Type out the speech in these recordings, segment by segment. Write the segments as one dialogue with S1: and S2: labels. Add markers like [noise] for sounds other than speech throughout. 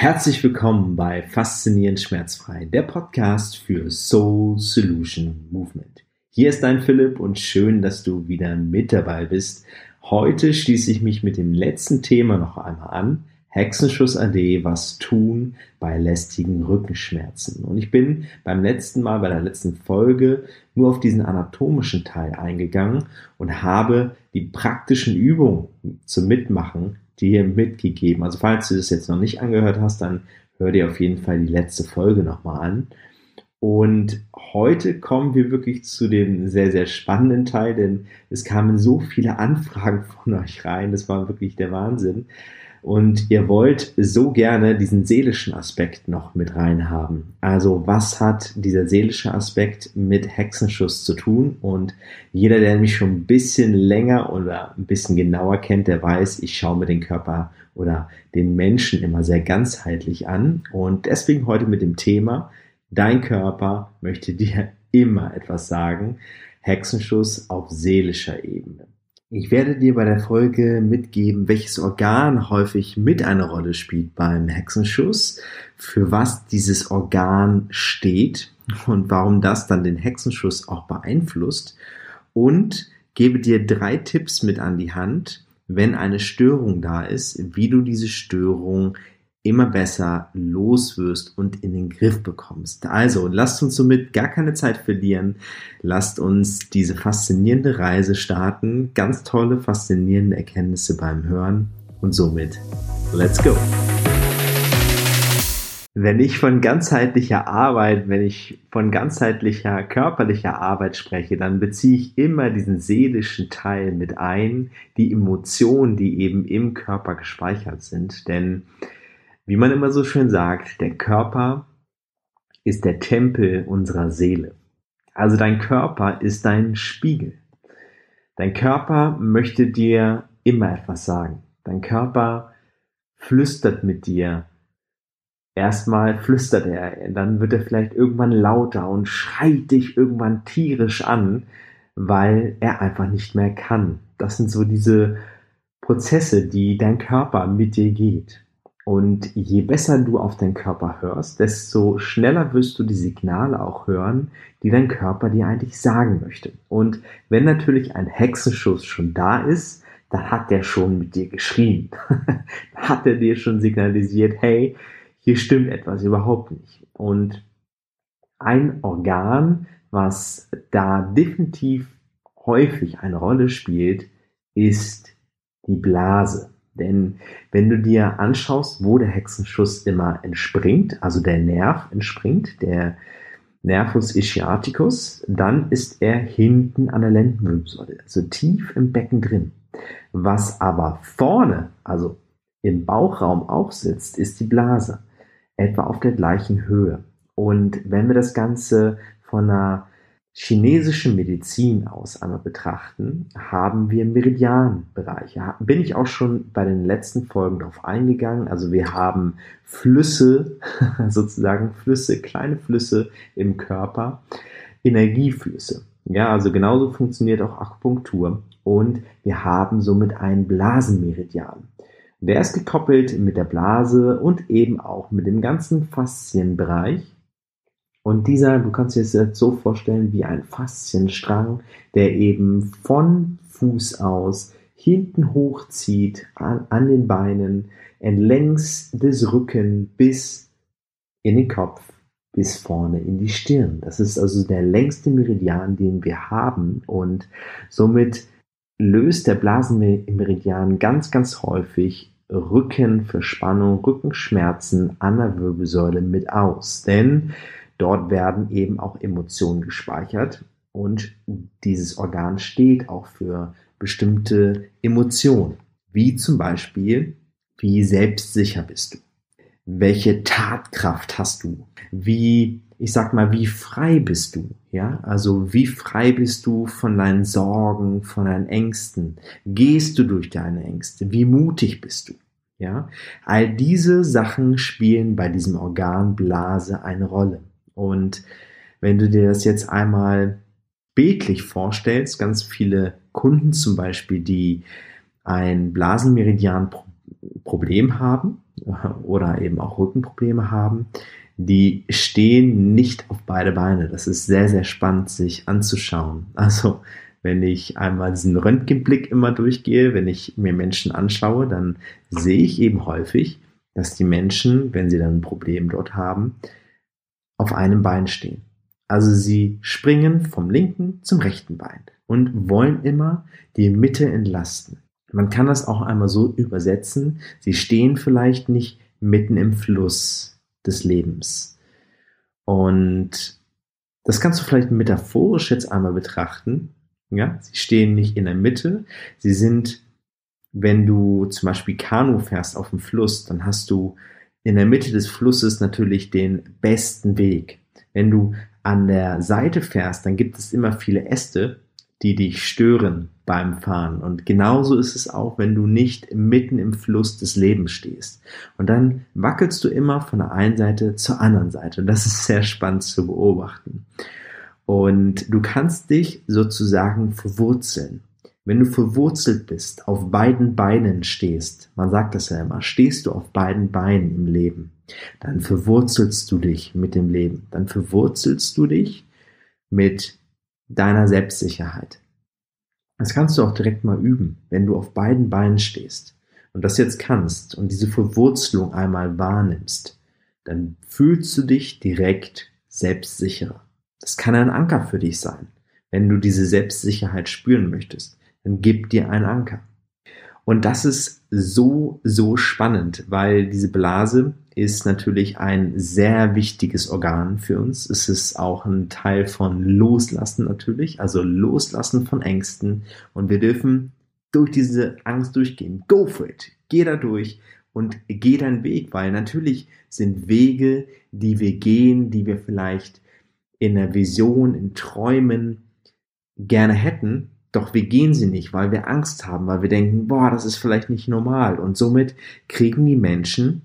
S1: herzlich willkommen bei Faszinierend Schmerzfrei, der Podcast für Soul Solution Movement. Hier ist dein Philipp und schön, dass du wieder mit dabei bist. Heute schließe ich mich mit dem letzten Thema noch einmal an. Hexenschuss AD, was tun bei lästigen Rückenschmerzen. Und ich bin beim letzten Mal, bei der letzten Folge, nur auf diesen anatomischen Teil eingegangen und habe die praktischen Übungen zum Mitmachen dir mitgegeben. Also falls du das jetzt noch nicht angehört hast, dann hör dir auf jeden Fall die letzte Folge nochmal an. Und heute kommen wir wirklich zu dem sehr, sehr spannenden Teil, denn es kamen so viele Anfragen von euch rein. Das war wirklich der Wahnsinn. Und ihr wollt so gerne diesen seelischen Aspekt noch mit reinhaben. Also was hat dieser seelische Aspekt mit Hexenschuss zu tun? Und jeder, der mich schon ein bisschen länger oder ein bisschen genauer kennt, der weiß, ich schaue mir den Körper oder den Menschen immer sehr ganzheitlich an. Und deswegen heute mit dem Thema, dein Körper möchte dir [laughs] immer etwas sagen. Hexenschuss auf seelischer Ebene. Ich werde dir bei der Folge mitgeben, welches Organ häufig mit einer Rolle spielt beim Hexenschuss, für was dieses Organ steht und warum das dann den Hexenschuss auch beeinflusst. Und gebe dir drei Tipps mit an die Hand, wenn eine Störung da ist, wie du diese Störung immer besser loswirst und in den Griff bekommst. Also lasst uns somit gar keine Zeit verlieren. Lasst uns diese faszinierende Reise starten. Ganz tolle, faszinierende Erkenntnisse beim Hören. Und somit, let's go! Wenn ich von ganzheitlicher Arbeit, wenn ich von ganzheitlicher körperlicher Arbeit spreche, dann beziehe ich immer diesen seelischen Teil mit ein, die Emotionen, die eben im Körper gespeichert sind. Denn wie man immer so schön sagt, der Körper ist der Tempel unserer Seele. Also dein Körper ist dein Spiegel. Dein Körper möchte dir immer etwas sagen. Dein Körper flüstert mit dir. Erstmal flüstert er, dann wird er vielleicht irgendwann lauter und schreit dich irgendwann tierisch an, weil er einfach nicht mehr kann. Das sind so diese Prozesse, die dein Körper mit dir geht. Und je besser du auf deinen Körper hörst, desto schneller wirst du die Signale auch hören, die dein Körper dir eigentlich sagen möchte. Und wenn natürlich ein Hexenschuss schon da ist, dann hat der schon mit dir geschrien. [laughs] hat er dir schon signalisiert, hey, hier stimmt etwas überhaupt nicht. Und ein Organ, was da definitiv häufig eine Rolle spielt, ist die Blase. Denn wenn du dir anschaust, wo der Hexenschuss immer entspringt, also der Nerv entspringt, der Nervus ischiaticus, dann ist er hinten an der Lendenwirbelsäule, also tief im Becken drin. Was aber vorne, also im Bauchraum auch sitzt, ist die Blase, etwa auf der gleichen Höhe. Und wenn wir das Ganze von einer chinesische Medizin aus einmal betrachten, haben wir Meridianbereiche. Bin ich auch schon bei den letzten Folgen darauf eingegangen. Also wir haben Flüsse, [laughs] sozusagen Flüsse, kleine Flüsse im Körper, Energieflüsse. Ja, also genauso funktioniert auch Akupunktur. Und wir haben somit einen Blasenmeridian. Der ist gekoppelt mit der Blase und eben auch mit dem ganzen Faszienbereich und dieser, du kannst dir das jetzt so vorstellen wie ein Faszienstrang, der eben von Fuß aus hinten hochzieht an, an den Beinen, entlängs des Rücken bis in den Kopf, bis vorne in die Stirn. Das ist also der längste Meridian, den wir haben und somit löst der Blasenmeridian ganz, ganz häufig Rückenverspannung, Rückenschmerzen an der Wirbelsäule mit aus. Denn Dort werden eben auch Emotionen gespeichert und dieses Organ steht auch für bestimmte Emotionen, wie zum Beispiel, wie selbstsicher bist du? Welche Tatkraft hast du? Wie, ich sag mal, wie frei bist du? Ja, also wie frei bist du von deinen Sorgen, von deinen Ängsten? Gehst du durch deine Ängste? Wie mutig bist du? Ja, all diese Sachen spielen bei diesem Organ Blase eine Rolle. Und wenn du dir das jetzt einmal bildlich vorstellst, ganz viele Kunden zum Beispiel, die ein Blasenmeridian-Problem haben, oder eben auch Rückenprobleme haben, die stehen nicht auf beide Beine. Das ist sehr, sehr spannend, sich anzuschauen. Also, wenn ich einmal diesen Röntgenblick immer durchgehe, wenn ich mir Menschen anschaue, dann sehe ich eben häufig, dass die Menschen, wenn sie dann ein Problem dort haben, auf einem Bein stehen. Also sie springen vom linken zum rechten Bein und wollen immer die Mitte entlasten. Man kann das auch einmal so übersetzen, sie stehen vielleicht nicht mitten im Fluss des Lebens. Und das kannst du vielleicht metaphorisch jetzt einmal betrachten. Ja, sie stehen nicht in der Mitte, sie sind wenn du zum Beispiel Kanu fährst auf dem Fluss, dann hast du in der Mitte des Flusses natürlich den besten Weg. Wenn du an der Seite fährst, dann gibt es immer viele Äste, die dich stören beim Fahren. Und genauso ist es auch, wenn du nicht mitten im Fluss des Lebens stehst. Und dann wackelst du immer von der einen Seite zur anderen Seite. Und das ist sehr spannend zu beobachten. Und du kannst dich sozusagen verwurzeln. Wenn du verwurzelt bist, auf beiden Beinen stehst, man sagt das ja immer, stehst du auf beiden Beinen im Leben, dann verwurzelst du dich mit dem Leben, dann verwurzelst du dich mit deiner Selbstsicherheit. Das kannst du auch direkt mal üben, wenn du auf beiden Beinen stehst und das jetzt kannst und diese Verwurzelung einmal wahrnimmst, dann fühlst du dich direkt selbstsicherer. Das kann ein Anker für dich sein, wenn du diese Selbstsicherheit spüren möchtest dann gib dir einen Anker. Und das ist so, so spannend, weil diese Blase ist natürlich ein sehr wichtiges Organ für uns. Es ist auch ein Teil von Loslassen natürlich, also Loslassen von Ängsten. Und wir dürfen durch diese Angst durchgehen. Go for it. Geh da durch und geh deinen Weg, weil natürlich sind Wege, die wir gehen, die wir vielleicht in der Vision, in Träumen gerne hätten, doch wir gehen sie nicht, weil wir Angst haben, weil wir denken, boah, das ist vielleicht nicht normal. Und somit kriegen die Menschen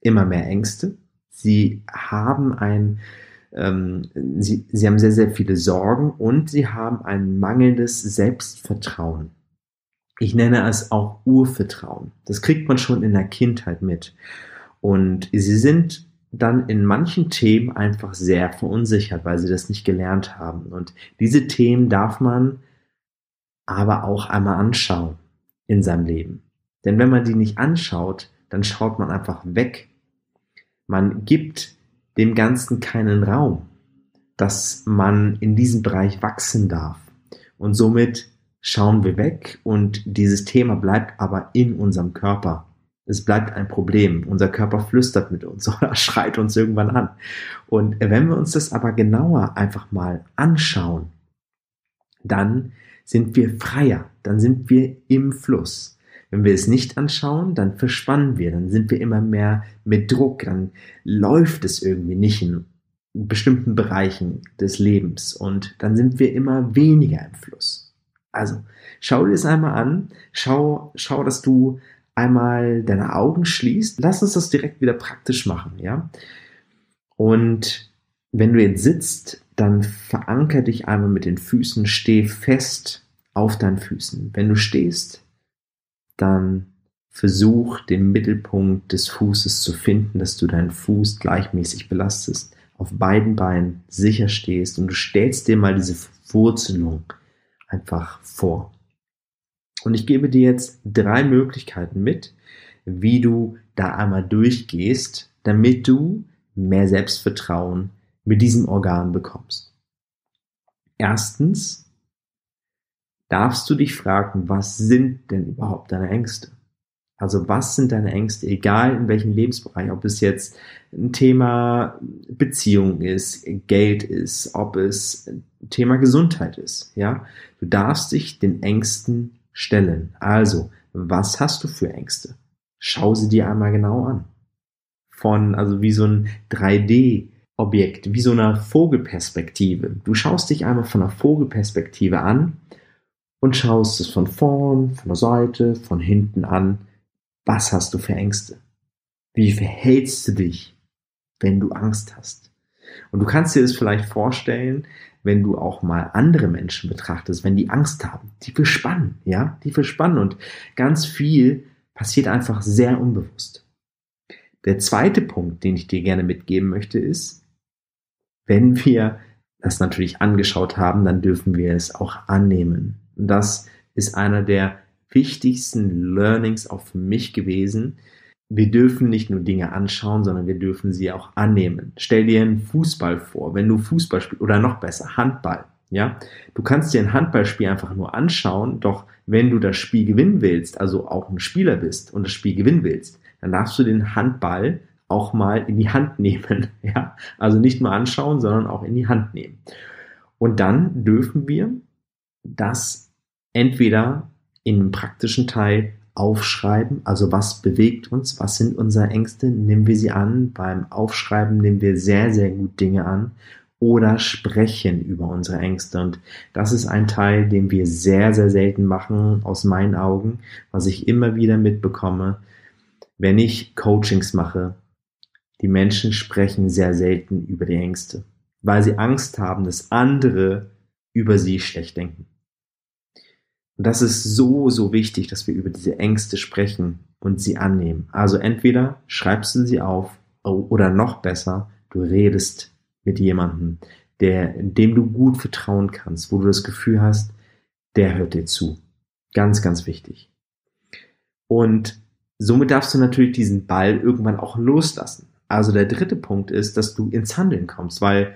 S1: immer mehr Ängste. Sie haben ein, ähm, sie, sie haben sehr, sehr viele Sorgen und sie haben ein mangelndes Selbstvertrauen. Ich nenne es auch Urvertrauen. Das kriegt man schon in der Kindheit mit. Und sie sind dann in manchen Themen einfach sehr verunsichert, weil sie das nicht gelernt haben. Und diese Themen darf man aber auch einmal anschauen in seinem Leben. Denn wenn man die nicht anschaut, dann schaut man einfach weg. Man gibt dem Ganzen keinen Raum, dass man in diesem Bereich wachsen darf. Und somit schauen wir weg und dieses Thema bleibt aber in unserem Körper. Es bleibt ein Problem. Unser Körper flüstert mit uns [laughs] oder schreit uns irgendwann an. Und wenn wir uns das aber genauer einfach mal anschauen, dann sind wir freier, dann sind wir im Fluss. Wenn wir es nicht anschauen, dann verspannen wir, dann sind wir immer mehr mit Druck, dann läuft es irgendwie nicht in bestimmten Bereichen des Lebens und dann sind wir immer weniger im Fluss. Also schau dir es einmal an, schau, schau, dass du einmal deine Augen schließt. Lass uns das direkt wieder praktisch machen, ja? Und wenn du jetzt sitzt, dann veranker dich einmal mit den Füßen, steh fest auf deinen Füßen. Wenn du stehst, dann versuch den Mittelpunkt des Fußes zu finden, dass du deinen Fuß gleichmäßig belastest, auf beiden Beinen sicher stehst und du stellst dir mal diese Wurzelung einfach vor. Und ich gebe dir jetzt drei Möglichkeiten mit, wie du da einmal durchgehst, damit du mehr Selbstvertrauen mit diesem Organ bekommst. Erstens darfst du dich fragen, was sind denn überhaupt deine Ängste? Also was sind deine Ängste, egal in welchem Lebensbereich, ob es jetzt ein Thema Beziehung ist, Geld ist, ob es ein Thema Gesundheit ist, ja? Du darfst dich den Ängsten stellen. Also, was hast du für Ängste? Schau sie dir einmal genau an. Von, also wie so ein 3D Objekt, wie so einer Vogelperspektive. Du schaust dich einmal von einer Vogelperspektive an und schaust es von vorn, von der Seite, von hinten an. Was hast du für Ängste? Wie verhältst du dich, wenn du Angst hast? Und du kannst dir das vielleicht vorstellen, wenn du auch mal andere Menschen betrachtest, wenn die Angst haben, die verspannen, ja, die verspannen und ganz viel passiert einfach sehr unbewusst. Der zweite Punkt, den ich dir gerne mitgeben möchte, ist, wenn wir das natürlich angeschaut haben, dann dürfen wir es auch annehmen. Und das ist einer der wichtigsten Learnings auch für mich gewesen. Wir dürfen nicht nur Dinge anschauen, sondern wir dürfen sie auch annehmen. Stell dir einen Fußball vor, wenn du Fußball spielst oder noch besser Handball. Ja, du kannst dir ein Handballspiel einfach nur anschauen, doch wenn du das Spiel gewinnen willst, also auch ein Spieler bist und das Spiel gewinnen willst, dann darfst du den Handball auch mal in die Hand nehmen. [laughs] Ja, also nicht nur anschauen, sondern auch in die Hand nehmen. Und dann dürfen wir das entweder in einem praktischen Teil aufschreiben, also was bewegt uns, was sind unsere Ängste, nehmen wir sie an. Beim Aufschreiben nehmen wir sehr, sehr gut Dinge an oder sprechen über unsere Ängste. Und das ist ein Teil, den wir sehr, sehr selten machen, aus meinen Augen, was ich immer wieder mitbekomme, wenn ich Coachings mache. Die Menschen sprechen sehr selten über die Ängste, weil sie Angst haben, dass andere über sie schlecht denken. Und das ist so, so wichtig, dass wir über diese Ängste sprechen und sie annehmen. Also entweder schreibst du sie auf oder noch besser, du redest mit jemandem, der, dem du gut vertrauen kannst, wo du das Gefühl hast, der hört dir zu. Ganz, ganz wichtig. Und somit darfst du natürlich diesen Ball irgendwann auch loslassen. Also der dritte Punkt ist, dass du ins Handeln kommst, weil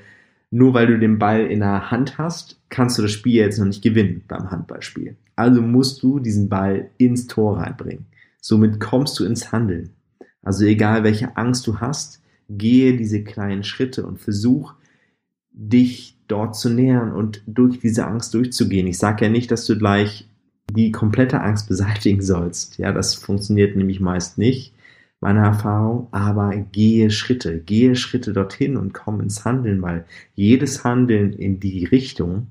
S1: nur weil du den Ball in der Hand hast, kannst du das Spiel jetzt noch nicht gewinnen beim Handballspiel. Also musst du diesen Ball ins Tor reinbringen. Somit kommst du ins Handeln. Also egal welche Angst du hast, gehe diese kleinen Schritte und versuch dich dort zu nähern und durch diese Angst durchzugehen. Ich sage ja nicht, dass du gleich die komplette Angst beseitigen sollst. Ja, das funktioniert nämlich meist nicht, meiner Erfahrung. Aber gehe Schritte, gehe Schritte dorthin und komm ins Handeln, weil jedes Handeln in die Richtung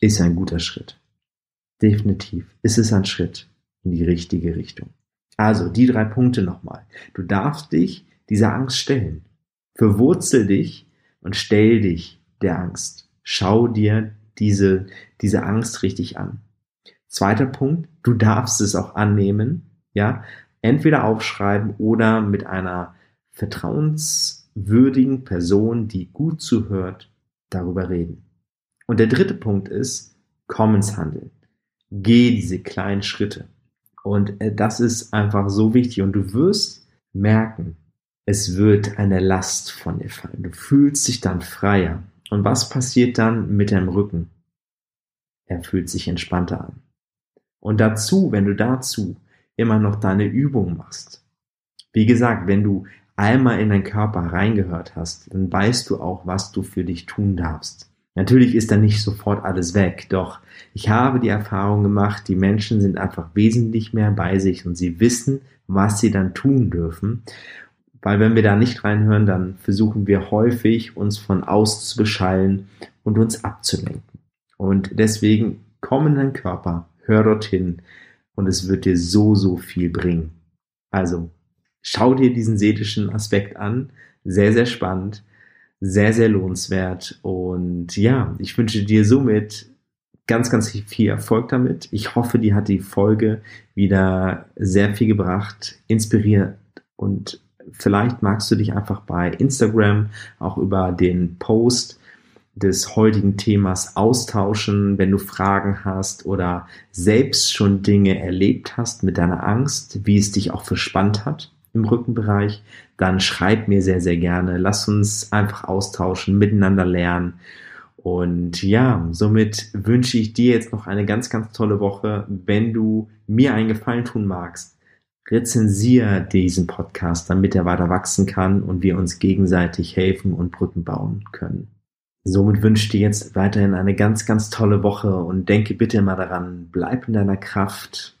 S1: ist ein guter Schritt. Definitiv ist es ein Schritt in die richtige Richtung. Also die drei Punkte nochmal. Du darfst dich dieser Angst stellen. Verwurzel dich und stell dich der Angst. Schau dir diese, diese Angst richtig an. Zweiter Punkt, du darfst es auch annehmen, ja, entweder aufschreiben oder mit einer vertrauenswürdigen Person, die gut zuhört, darüber reden. Und der dritte Punkt ist, komm ins Handeln. Geh diese kleinen Schritte. Und äh, das ist einfach so wichtig. Und du wirst merken, es wird eine Last von dir fallen. Du fühlst dich dann freier. Und was passiert dann mit deinem Rücken? Er fühlt sich entspannter an. Und dazu, wenn du dazu immer noch deine Übung machst. Wie gesagt, wenn du einmal in deinen Körper reingehört hast, dann weißt du auch, was du für dich tun darfst. Natürlich ist da nicht sofort alles weg, doch ich habe die Erfahrung gemacht, die Menschen sind einfach wesentlich mehr bei sich und sie wissen, was sie dann tun dürfen. Weil wenn wir da nicht reinhören, dann versuchen wir häufig, uns von außen zu beschallen und uns abzulenken. Und deswegen komm in deinen Körper, hör dorthin und es wird dir so, so viel bringen. Also, schau dir diesen seelischen Aspekt an. Sehr, sehr spannend. Sehr, sehr lohnenswert. Und ja, ich wünsche dir somit ganz, ganz viel Erfolg damit. Ich hoffe, dir hat die Folge wieder sehr viel gebracht, inspiriert und vielleicht magst du dich einfach bei Instagram auch über den Post des heutigen Themas austauschen, wenn du Fragen hast oder selbst schon Dinge erlebt hast mit deiner Angst, wie es dich auch verspannt hat im Rückenbereich, dann schreib mir sehr, sehr gerne. Lass uns einfach austauschen, miteinander lernen. Und ja, somit wünsche ich dir jetzt noch eine ganz, ganz tolle Woche. Wenn du mir einen Gefallen tun magst, rezensiere diesen Podcast, damit er weiter wachsen kann und wir uns gegenseitig helfen und Brücken bauen können. Somit wünsche ich dir jetzt weiterhin eine ganz, ganz tolle Woche und denke bitte mal daran, bleib in deiner Kraft,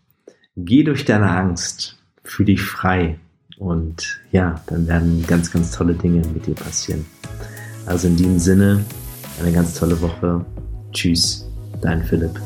S1: geh durch deine Angst, fühl dich frei und ja, dann werden ganz, ganz tolle Dinge mit dir passieren. Also in diesem Sinne, eine ganz tolle Woche. Tschüss, dein Philipp.